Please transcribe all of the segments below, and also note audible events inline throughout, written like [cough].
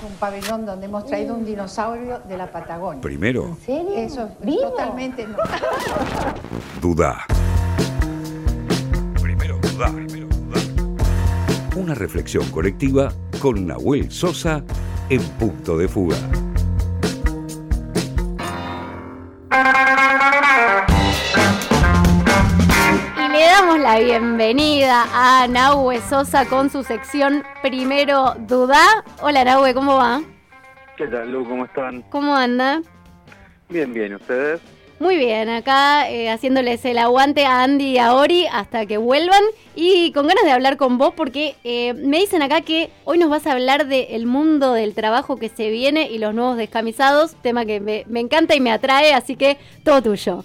tenemos un pabellón donde hemos traído un dinosaurio de la Patagonia. Primero, ¿En serio? Eso es ¿Vivo? totalmente no. [laughs] duda. Primero, duda. Primero, duda. Una reflexión colectiva con Nahuel Sosa en punto de fuga. La bienvenida a Nahue Sosa con su sección Primero Duda. Hola Nahue, ¿cómo va? ¿Qué tal, Lu? ¿Cómo están? ¿Cómo anda? Bien, bien. ¿Ustedes? Muy bien, acá eh, haciéndoles el aguante a Andy y a Ori hasta que vuelvan y con ganas de hablar con vos porque eh, me dicen acá que hoy nos vas a hablar del mundo del trabajo que se viene y los nuevos descamisados, tema que me, me encanta y me atrae, así que todo tuyo.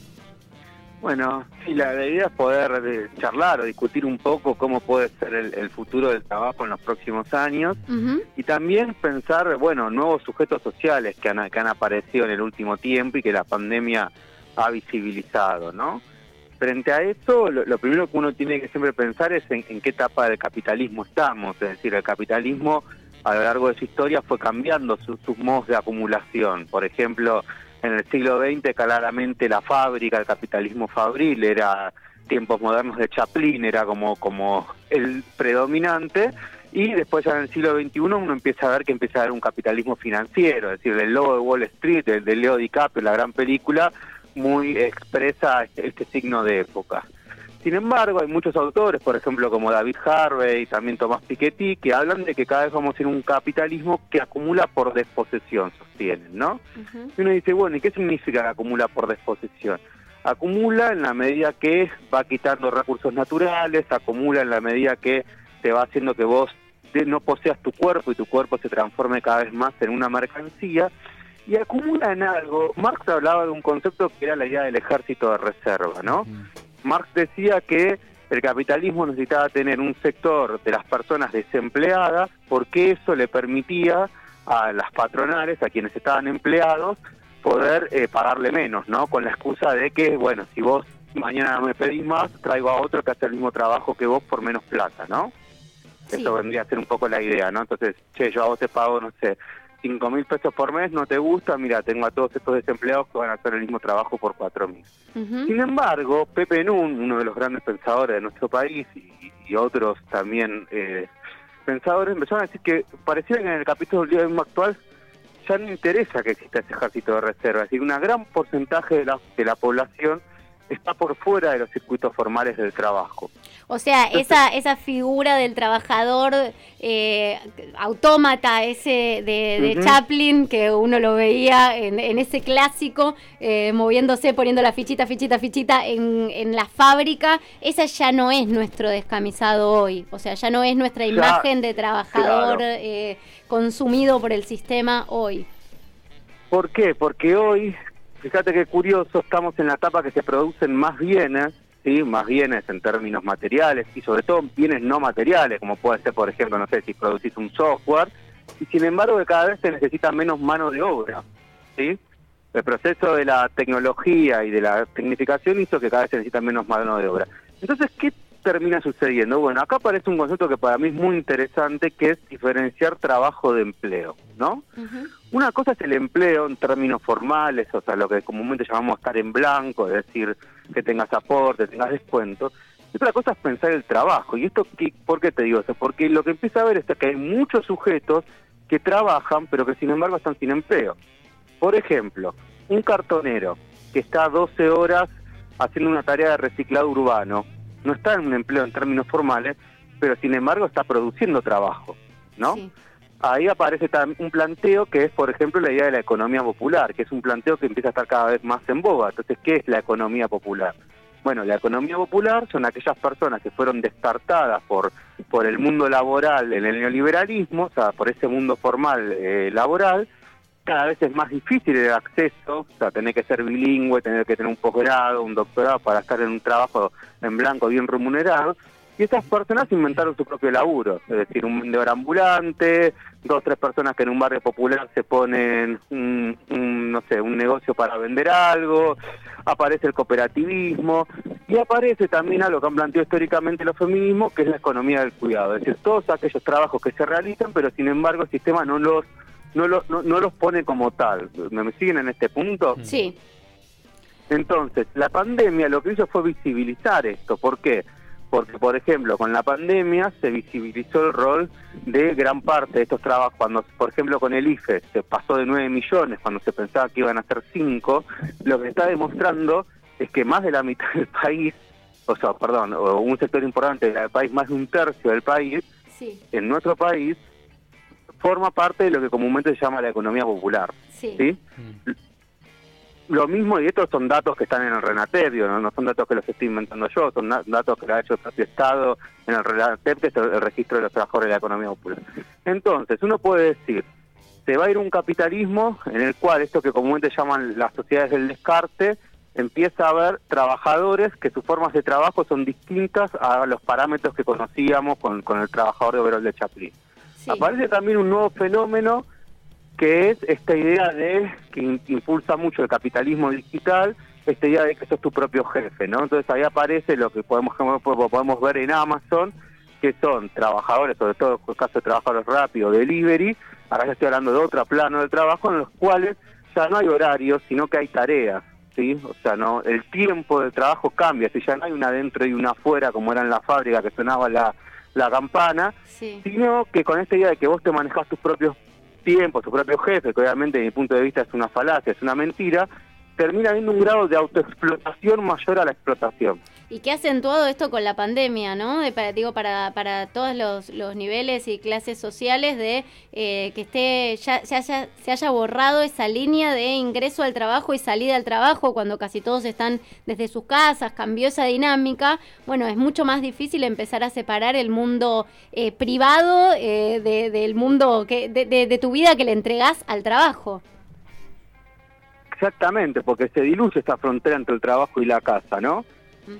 Bueno, sí, la, idea es poder eh, charlar o discutir un poco cómo puede ser el, el futuro del trabajo en los próximos años y también pensar, bueno, nuevos sujetos sociales que han, que han aparecido en el último tiempo y que la pandemia ha visibilizado, ¿no? Frente a eso, lo, lo primero que uno tiene que siempre pensar es en, en qué etapa del capitalismo estamos, es decir, el capitalismo a lo largo de su historia fue cambiando su- sus modos de acumulación. Por ejemplo, en el siglo XX claramente la fábrica, el capitalismo fabril era tiempos modernos de Chaplin, era como, como el predominante, y después ya en el siglo XXI uno empieza a ver que empieza a haber un capitalismo financiero, es decir, el logo de Wall Street, el de Leo DiCaprio, la gran película, muy expresa este, este signo de época. Sin embargo, hay muchos autores, por ejemplo, como David Harvey y también Tomás Piketty, que hablan de que cada vez vamos en un capitalismo que acumula por desposesión, sostienen, ¿no? Y uno dice, bueno, ¿y qué significa que acumula por desposesión? Acumula en la medida que va quitando recursos naturales, acumula en la medida que te va haciendo que vos de- no poseas tu cuerpo y tu cuerpo se transforme cada vez más en una mercancía, y acumula en algo. Marx hablaba de un concepto que era la idea del ejército de reserva, ¿no? Marx decía que el capitalismo necesitaba tener un sector de las personas desempleadas porque eso le permitía a las patronales, a quienes estaban empleados, poder eh, pagarle menos, ¿no? Con la excusa de que, bueno, si vos mañana me pedís más, traigo a otro que hace el mismo trabajo que vos por menos plata, ¿no? Sí. Eso vendría a ser un poco la idea, ¿no? Entonces, che, yo a vos te pago, no sé, cinco mil pesos por mes, no te gusta, mira, tengo a todos estos desempleados que van a hacer el mismo trabajo por cuatro mil. Ujú. Sin embargo, Pepe Nun, uno de los grandes pensadores de nuestro país y, y otros también eh, pensadores, empezaron a decir que parecía que en el capítulo del día actual ya no interesa que exista ese ejército de reserva. Es decir, un gran porcentaje de la, de la población está por fuera de los circuitos formales del trabajo. O sea, esa, esa figura del trabajador eh, autómata, ese de, de. Chaplin, que uno lo veía en, en ese clásico, eh, moviéndose, poniendo la fichita, fichita, fichita en, en la fábrica, esa ya no es nuestro descamisado hoy. O sea, ya no es nuestra Ya, imagen de trabajador claro. eh, consumido por el sistema hoy. ¿Por qué? Porque hoy, fíjate qué curioso, estamos en la etapa que se producen más bienes, ¿sí? más bienes en términos materiales y sobre todo bienes no materiales, como puede ser, por ejemplo, no sé, si producís un software, y sin embargo que cada vez se necesita menos mano de obra. ¿sí? El proceso de la tecnología y de la tecnificación hizo que cada vez se necesita menos mano de obra. Entonces, ¿qué termina sucediendo? Bueno, acá aparece un concepto que para mí es muy interesante, que es diferenciar trabajo de empleo, ¿no? Una cosa es el empleo en términos formales, o sea, lo que comúnmente llamamos estar en blanco, es decir, que tengas aporte, tengas descuento. Y otra cosa es pensar el trabajo. ¿Y esto qué- por qué te digo eso? Porque lo que empieza a ver es que hay muchos sujetos que trabajan, pero que sin embargo están sin empleo. Por ejemplo, un cartonero que está 12 horas haciendo una tarea de reciclado urbano, no está en un empleo en términos formales, pero sin embargo está produciendo trabajo, ¿no? Sí. ahí aparece un planteo que es, por ejemplo, la idea de la economía popular, que es un planteo que empieza a estar cada vez más en boga. Entonces, ¿qué es la economía popular? Bueno, la economía popular son aquellas personas que fueron descartadas por, por el mundo laboral en el neoliberalismo, o sea, por ese mundo formal eh, laboral. Cada vez es más difícil el acceso, o sea, tener que ser bilingüe, tener que tener un posgrado, un doctorado para estar en un trabajo en blanco bien remunerado. Y esas personas inventaron su propio laburo, es decir, un vendedor ambulante, dos tres personas que en un barrio popular se ponen un, un, no sé, un negocio para vender algo, aparece el cooperativismo y aparece también algo que han planteado históricamente los feminismos, que es la economía del cuidado, es decir, todos aquellos trabajos que se realizan, pero sin embargo el sistema no los no, lo- no, no los pone como tal. ¿Me, me siguen en este punto? Sí, Entonces, la pandemia lo que hizo fue visibilizar esto. ¿Por qué? Porque, por ejemplo, con la pandemia se visibilizó el rol de gran parte de estos trabajos. Cuando, por ejemplo, con el IFE se pasó de 9 millones, cuando se pensaba que iban a ser 5, lo que está demostrando es que más de la mitad del país, o sea, perdón, o un sector importante del país, más de un tercio del país, sí, en nuestro país, forma parte de lo que comúnmente se llama la economía popular. sí. ¿sí? Lo mismo, y estos son datos que están en el RENATEP, digo, no, no son datos que los estoy inventando yo, son datos que lo ha hecho el propio Estado en el RENATEP, que es el, registro de los trabajadores de la economía popular. Entonces, uno puede decir, se va a ir un capitalismo en el cual esto que comúnmente llaman las sociedades del descarte, empieza a haber trabajadores que sus formas de trabajo son distintas a los parámetros que conocíamos con, con el trabajador de Overol de Chaplin. Aparece también un nuevo fenómeno que es esta idea de que impulsa mucho el capitalismo digital, esta idea de que sos tu propio jefe, ¿no? Entonces ahí aparece lo que podemos podemos ver en Amazon, que son trabajadores, sobre todo en el caso de trabajadores rápidos, delivery, ahora ya estoy hablando de otro plano del trabajo, en los cuales ya no hay horarios, sino que hay tareas, ¿sí? O sea, no el tiempo del trabajo cambia, si ya no hay una adentro y una afuera, como era en la fábrica que sonaba la, la campana, Sí, sino que con esta idea de que vos te manejás tus propios tiempos, tu propio jefe, que obviamente desde mi punto de vista es una falacia, es una mentira, termina habiendo un grado de autoexplotación mayor a la explotación. Y que ha acentuado esto con la pandemia, ¿no? De, para, digo, para, para todos los, los niveles y clases sociales de eh, que esté ya, ya haya- se haya borrado esa línea de ingreso al trabajo y salida al trabajo cuando casi todos están desde sus casas, cambió esa dinámica. Bueno, es mucho más difícil empezar a separar el mundo eh, privado eh, de- del mundo que de, de- tu vida que le entregás al trabajo. Exactamente, porque se diluye esta frontera entre el trabajo y la casa, ¿no?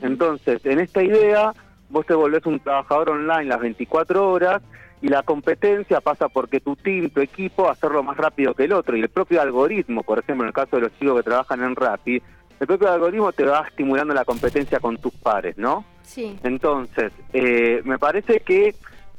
Entonces, en esta idea, vos te volvés un trabajador online las 24 horas y la competencia pasa porque tu team, tu equipo, hacerlo más rápido que el otro. Y el propio algoritmo, por ejemplo, en el caso de los chicos que trabajan en Rappi, el propio algoritmo te va estimulando la competencia con tus pares, ¿no? Sí, Entonces, eh, me parece que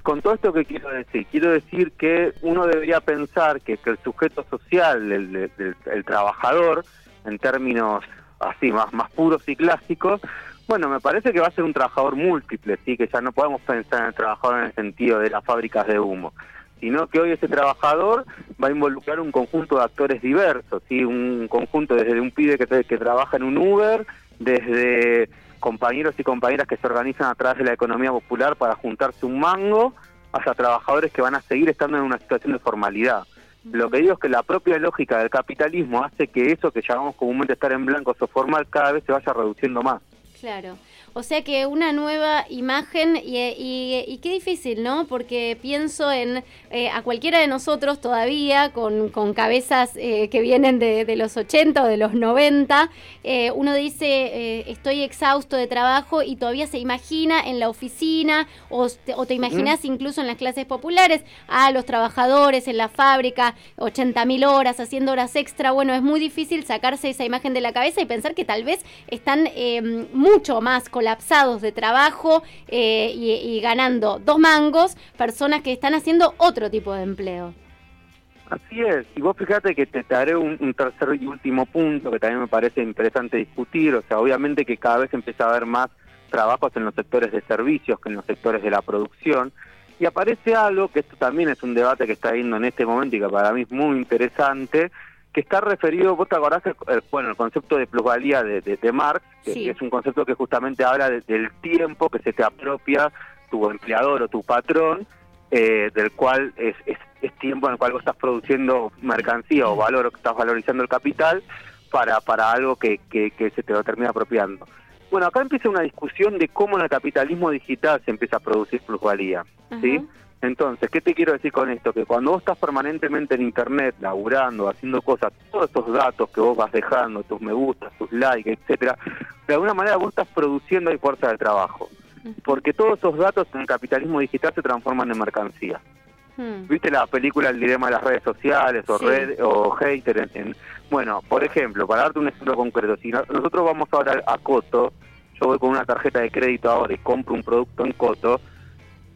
con todo esto que quiero decir, quiero decir que uno debería pensar que, el sujeto social, el, trabajador, en términos así más, más puros y clásicos, bueno, me parece que va a ser un trabajador múltiple, sí, que ya no podemos pensar en el trabajador en el sentido de las fábricas de humo, sino que hoy ese trabajador va a involucrar un conjunto de actores diversos, sí, un conjunto desde un pibe que trabaja en un Uber, desde compañeros y compañeras que se organizan a través de la economía popular para juntarse un mango, hasta trabajadores que van a seguir estando en una situación de formalidad. Lo que digo es que la propia lógica del capitalismo hace que eso que llamamos comúnmente estar en blanco o formal cada vez se vaya reduciendo más. Claro. O sea que una nueva imagen y, y- y qué difícil, ¿no? Porque pienso en eh, a cualquiera de nosotros todavía con, con cabezas eh, que vienen de, de los 80 o de los 90, eh, uno dice estoy exhausto de trabajo y todavía se imagina en la oficina o te, o te imaginas incluso en las clases populares a los trabajadores en la fábrica, 80 mil horas, haciendo horas extra. Bueno, es muy difícil sacarse esa imagen de la cabeza y pensar que tal vez están mucho más colapsados de trabajo eh, y, ganando dos mangos personas que están haciendo otro tipo de empleo. Así es, y vos fíjate que te, un, un tercer y último punto que también me parece interesante discutir, o sea, obviamente que cada vez empieza a haber más trabajos en los sectores de servicios que en los sectores de la producción, y aparece algo, que esto también es un debate que está viendo en este momento y que para mí es muy interesante, que está referido, vos te acordás, el, el- bueno, el concepto de plusvalía de, de- de Marx, que, Sí. que es un concepto que justamente habla de- del tiempo que se te apropia tu empleador o tu patrón, eh, del cual es, es, es tiempo en el cual vos estás produciendo mercancía o valor o que estás valorizando el capital para, para algo que, que, que se te lo termina apropiando. Bueno, acá empieza una discusión de cómo en el capitalismo digital se empieza a producir plusvalía. ¿sí? Entonces, ¿qué te quiero decir con esto? Que cuando vos estás permanentemente en Internet, laburando, haciendo cosas, todos estos datos que vos vas dejando, tus me gustas, tus likes, etcétera, de alguna manera vos estás produciendo ahí fuerza de trabajo. Porque todos esos datos en el capitalismo digital se transforman en mercancía. Hmm. ¿Viste la película El dilema de las redes sociales o, Sí. red, o hater? en- en- bueno, por ejemplo, para darte un ejemplo concreto, si no- nosotros vamos ahora a Coto, yo voy con una tarjeta de crédito ahora y compro un producto en Coto,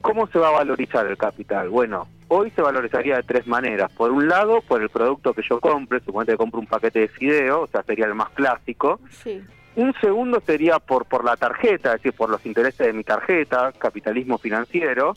¿cómo se va a valorizar el capital? Bueno, hoy se valorizaría de tres maneras. Por un lado, por el producto que yo compre, suponete que compro un paquete de fideo, o sea, sería el más clásico. Sí. Un segundo sería por, por la tarjeta, es decir, por los intereses de mi tarjeta, capitalismo financiero.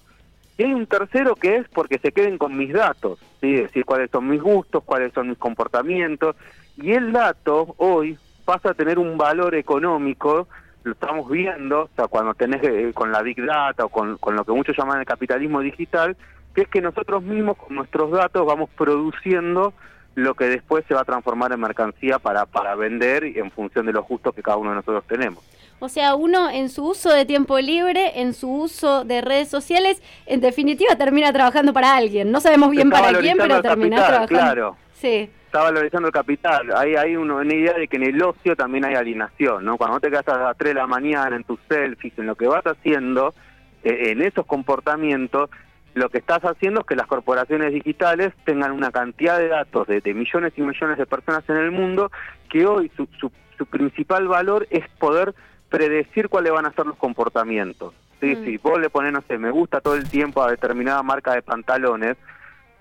Y hay un tercero que es porque se queden con mis datos, ¿sí? es decir, cuáles son mis gustos, cuáles son mis comportamientos. Y el dato hoy pasa a tener un valor económico, lo estamos viendo, o sea, cuando tenés eh, con la Big Data o con, con lo que muchos llaman el capitalismo digital, que es que nosotros mismos con nuestros datos vamos produciendo lo que después se va a transformar en mercancía para, para vender en función de los gustos que cada uno de nosotros tenemos. O sea, uno en su uso de tiempo libre, en su uso de redes sociales, en definitiva termina trabajando para alguien. No sabemos bien para quién, pero termina trabajando. Claro, Sí. Está valorizando el capital. Hay, hay una idea de que en el ocio también hay alienación, ¿no? Cuando te quedas a las 3 de la mañana en tus selfies, en lo que vas haciendo, eh, en esos comportamientos, lo que estás haciendo es que las corporaciones digitales tengan una cantidad de datos de, de millones y millones de personas en el mundo que hoy su, su, su principal valor es poder predecir cuáles van a ser los comportamientos. ¿sí? Mm. Si vos le pones, no sé, me gusta todo el tiempo a determinada marca de pantalones,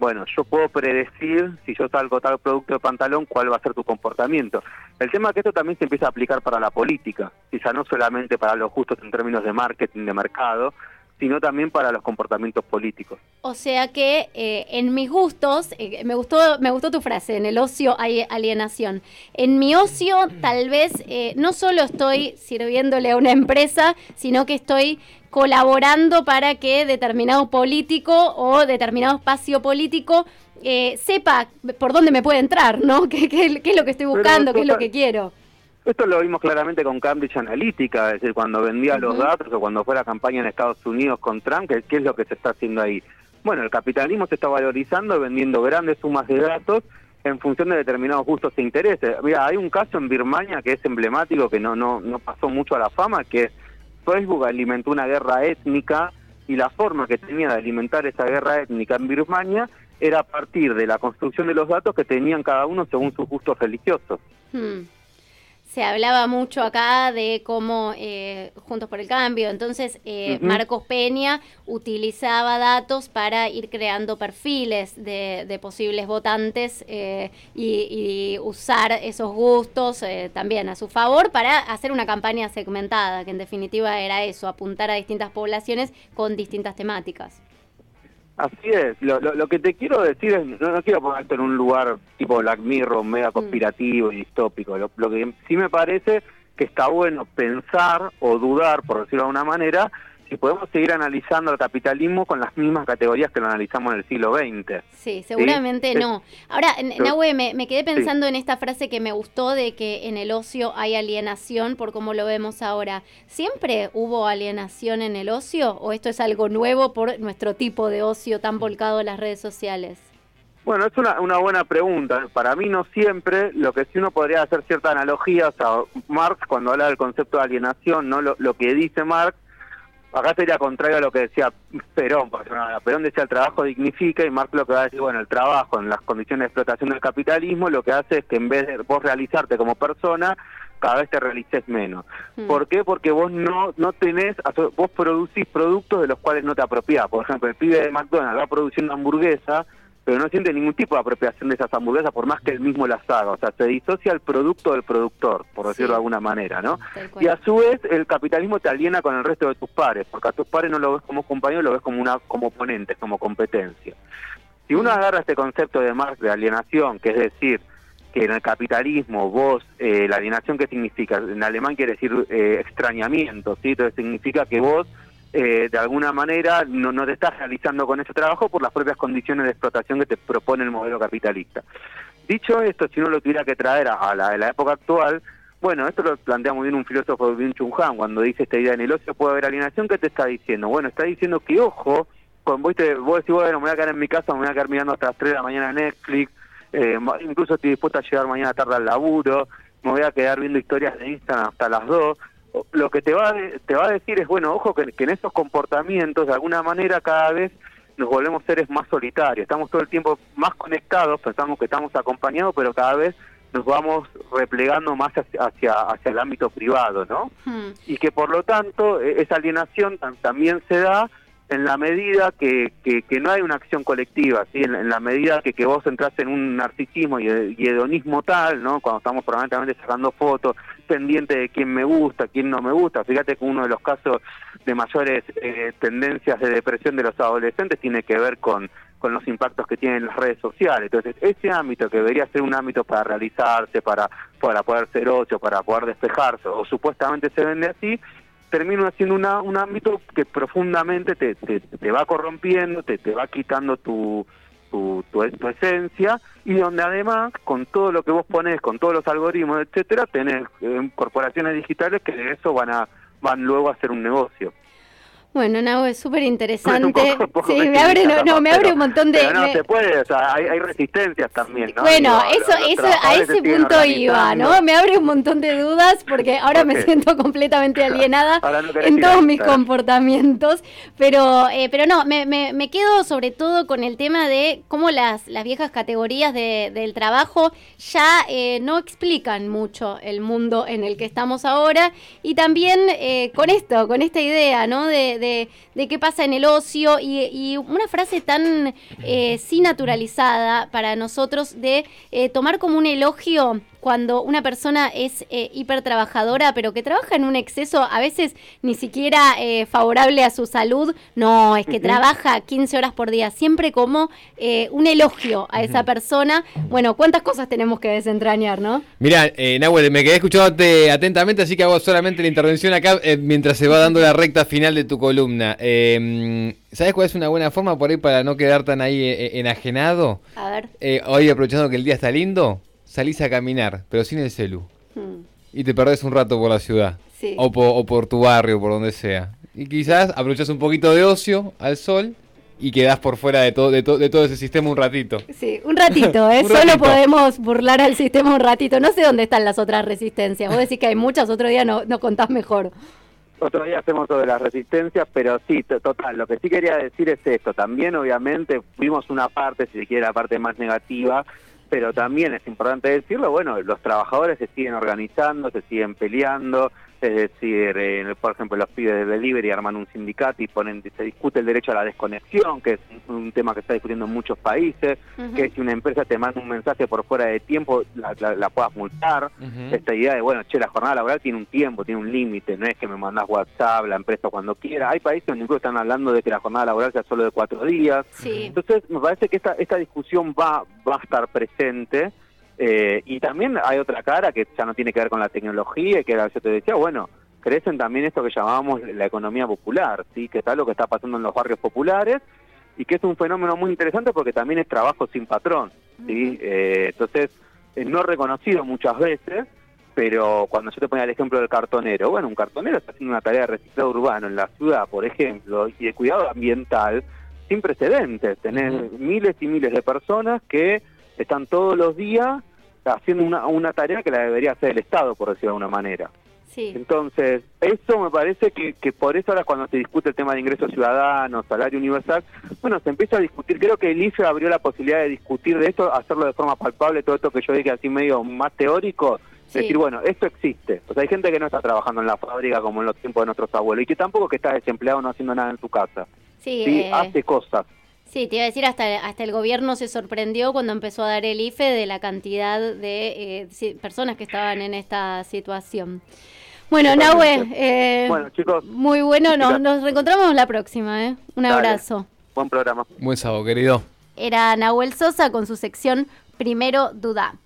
bueno, yo puedo predecir, si yo salgo tal producto de pantalón, cuál va a ser tu comportamiento. El tema es que esto también se empieza a aplicar para la política, quizá no solamente para los justos en términos de marketing, de mercado, sino también para los comportamientos políticos. O sea que eh, en mis gustos, eh, me gustó me gustó tu frase, en el ocio hay alienación. En mi ocio tal vez eh, no solo estoy sirviéndole a una empresa, sino que estoy colaborando para que determinado político o determinado espacio político eh, sepa por dónde me puede entrar, ¿no? [laughs] ¿Qué, qué- qué es lo que estoy Pero buscando? ¿Qué es lo que quiero? Esto lo vimos claramente con Cambridge Analytica, es decir, cuando vendía los datos o cuando fue la campaña en Estados Unidos con Trump, ¿qué, qué es lo que se está haciendo ahí? Bueno, el capitalismo se está valorizando vendiendo grandes sumas de datos en función de determinados gustos e intereses. Mira, hay un caso en Birmania que es emblemático, que no, no, no pasó mucho a la fama, que Facebook alimentó una guerra étnica y la forma que tenía de alimentar esa guerra étnica en Birmania era a partir de la construcción de los datos que tenían cada uno según sus gustos religiosos. Hmm. Se hablaba mucho acá de cómo eh, Juntos por el Cambio, entonces eh. Marcos Peña utilizaba datos para ir creando perfiles de, de posibles votantes eh, y, y usar esos gustos eh, también a su favor para hacer una campaña segmentada, que en definitiva era eso, apuntar a distintas poblaciones con distintas temáticas. Así es, lo, lo, lo que te quiero decir es, no, no quiero poner esto en un lugar tipo Black Mirror, mega conspirativo y distópico, lo, lo que sí me parece que está bueno pensar o dudar, por decirlo de alguna manera, si podemos seguir analizando el capitalismo con las mismas categorías que lo analizamos en el siglo XX. Sí, seguramente Sí. no. Ahora, Nahue, me, me quedé pensando en esta frase que me gustó de que en el ocio hay alienación por cómo lo vemos ahora. ¿Siempre hubo alienación en el ocio o esto es algo nuevo por nuestro tipo de ocio tan volcado a las redes sociales? Bueno, es una, una buena pregunta. Para mí no siempre, lo que sí uno podría hacer cierta analogía, o sea, Marx cuando habla del concepto de alienación, no lo, lo que dice Marx, acá sería contrario a lo que decía Perón, porque Perón decía el trabajo dignifica y Marx lo que va a decir, bueno, el trabajo en las condiciones de explotación del capitalismo lo que hace es que en vez de vos realizarte como persona, cada vez te realices menos. Mm. ¿Por qué? Porque vos no no tenés, vos producís productos de los cuales no te apropiás. Por ejemplo, el pibe de McDonald's va a producir una hamburguesa, pero no siente ningún tipo de apropiación de esas hamburguesas por más que él mismo las haga. O sea, se disocia el producto del productor, por decirlo Sí. de alguna manera, ¿no? Y a su vez, el capitalismo te aliena con el resto de tus pares, porque a tus pares no lo ves como compañero, lo ves como una como oponente, como competencia. Si uno agarra este concepto de Marx de alienación, que es decir, que en el capitalismo vos, eh, la alienación, ¿qué significa? En alemán quiere decir eh, extrañamiento, ¿sí? Entonces significa que vos, eh, de alguna manera, no, no te estás realizando con ese trabajo por las propias condiciones de explotación que te propone el modelo capitalista. Dicho esto, si uno lo tuviera que traer a, la, a la época actual, bueno, esto lo plantea muy bien un filósofo Byung Chun Han cuando dice esta idea en el ocio puede haber alienación, ¿qué te está diciendo? Bueno, está diciendo que ojo, con vos, te, vos decís, bueno, me voy a quedar en mi casa, me voy a quedar mirando hasta las 3 de la mañana Netflix, eh, incluso estoy dispuesto a llegar mañana tarde al laburo, me voy a quedar viendo historias de Instagram hasta las 2. Lo que te va, a te va a decir es, bueno, ojo, que, que en esos comportamientos, de alguna manera, cada vez nos volvemos seres más solitarios. Estamos todo el tiempo más conectados, pensamos que estamos acompañados, pero cada vez nos vamos replegando más hacia, hacia, el ámbito privado, ¿no? Hmm. y que por lo tanto e- esa alienación tam- también se da en la medida que, que, no hay una acción colectiva, ¿sí? en, la medida que, que vos entras en un narcisismo y, y hedonismo tal, ¿no? cuando estamos permanentemente sacando fotos, pendiente de quién me gusta, quién no me gusta, fíjate que uno de los casos de mayores eh, tendencias de depresión de los adolescentes tiene que ver con con los impactos que tienen las redes sociales. Entonces, ese ámbito que debería ser un ámbito para realizarse, para, para poder ser ocio, para poder despejarse, o supuestamente se vende así, termina siendo una, un ámbito que profundamente te, te, va corrompiendo, te, te va quitando tu, tu, tu, tu, esencia y donde además con todo lo que vos pones, con todos los algoritmos, etcétera, tenés eh, corporaciones digitales que de eso van a van luego a hacer un negocio. Bueno, no, es súper interesante. sí, me abre, no, no, me abre un montón de... Pero no se puede, o sea, hay, hay resistencias también, ¿no? Bueno, Digo, eso, los, los eso a ese punto iba, ¿no? Me abre un montón de dudas porque ahora me siento completamente [laughs] alienada no en todos mis comportamientos. Pero, eh, pero no, me, me, me, quedo sobre todo con el tema de cómo las, las viejas categorías de, del trabajo ya eh, no explican mucho el mundo en el que estamos ahora. Y también eh, con esto, con esta idea, ¿no? De, de, de, qué pasa en el ocio y, una frase tan eh, naturalizada para nosotros de eh, tomar como un elogio cuando una persona es eh, hipertrabajadora, pero que trabaja en un exceso a veces ni siquiera eh, favorable a su salud, no, es que uh -huh. trabaja 15 horas por día, siempre como eh, un elogio a esa uh -huh. persona. Bueno, ¿cuántas cosas tenemos que desentrañar, no? Mira, eh, Nahuel, me quedé escuchándote atentamente, así que hago solamente la intervención acá eh, mientras se va dando la recta final de tu columna. Eh, ¿Sabes cuál es una buena forma por ahí para no quedar tan ahí enajenado? A ver. hoy aprovechando que el día está lindo salís a caminar, pero sin el celu. Hmm. Y te perdés un rato por la ciudad. Sí. O, po, o, por tu barrio, por donde sea. Y quizás aprovechás un poquito de ocio al sol y quedás por fuera de todo, de, to, de todo ese sistema un ratito. Sí, un ratito, [laughs] ¿eh? un Solo ratito. podemos burlar al sistema un ratito. No sé dónde están las otras resistencias. Vos decís que hay muchas, otro día no, no contás mejor. Otro día hacemos sobre las resistencias, pero sí, total, lo que sí quería decir es esto. También, obviamente, vimos una parte, si se quiere, la parte más negativa, pero también es importante decirlo, bueno, los trabajadores se siguen organizando, se siguen peleando, es decir, eh, por ejemplo, los pibes de delivery arman un sindicato y ponen, se discute el derecho a la desconexión, que es un tema que está discutiendo en muchos países, uh -huh. que si una empresa te manda un mensaje por fuera de tiempo, la, la, la puedas multar. Uh -huh. Esta idea de, bueno, che, la jornada laboral tiene un tiempo, tiene un límite, no es que me mandas WhatsApp, la empresa cuando quiera. Hay países donde incluso están hablando de que la jornada laboral sea solo de cuatro días. Sí. Entonces, me parece que esta, esta discusión va, va a estar presente. Eh, y también hay otra cara que ya no tiene que ver con la tecnología, que era, yo te decía, bueno, crecen también esto que llamábamos la economía popular, ¿sí? que está lo que está pasando en los barrios populares y que es un fenómeno muy interesante porque también es trabajo sin patrón. ¿sí? Eh, entonces, es no reconocido muchas veces, pero cuando yo te ponía el ejemplo del cartonero, bueno, un cartonero está haciendo una tarea de reciclado urbano en la ciudad, por ejemplo, y de cuidado ambiental sin precedentes. Tener miles y miles de personas que están todos los días haciendo una, una tarea que la debería hacer el Estado, por decirlo de alguna manera. Sí. Entonces, eso me parece que, que por eso ahora cuando se discute el tema de ingresos ciudadanos, salario universal, bueno, se empieza a discutir, creo que el IFE abrió la posibilidad de discutir de esto, hacerlo de forma palpable, todo esto que yo dije así medio más teórico, sí. decir, bueno, esto existe. O sea, hay gente que no está trabajando en la fábrica como en los tiempos de nuestros abuelos y que tampoco que está desempleado no haciendo nada en su casa. Sí, ¿sí? Eh... hace cosas. Sí, te iba a decir, hasta, hasta el gobierno se sorprendió cuando empezó a dar el IFE de la cantidad de eh, personas que estaban en esta situación. Bueno, Nahue, eh, bueno, chicos, muy bueno, nos, nos, reencontramos la próxima, ¿eh? Un Dale. abrazo. Buen programa. Buen sábado, querido. Era Nahuel Sosa con su sección Primero Duda.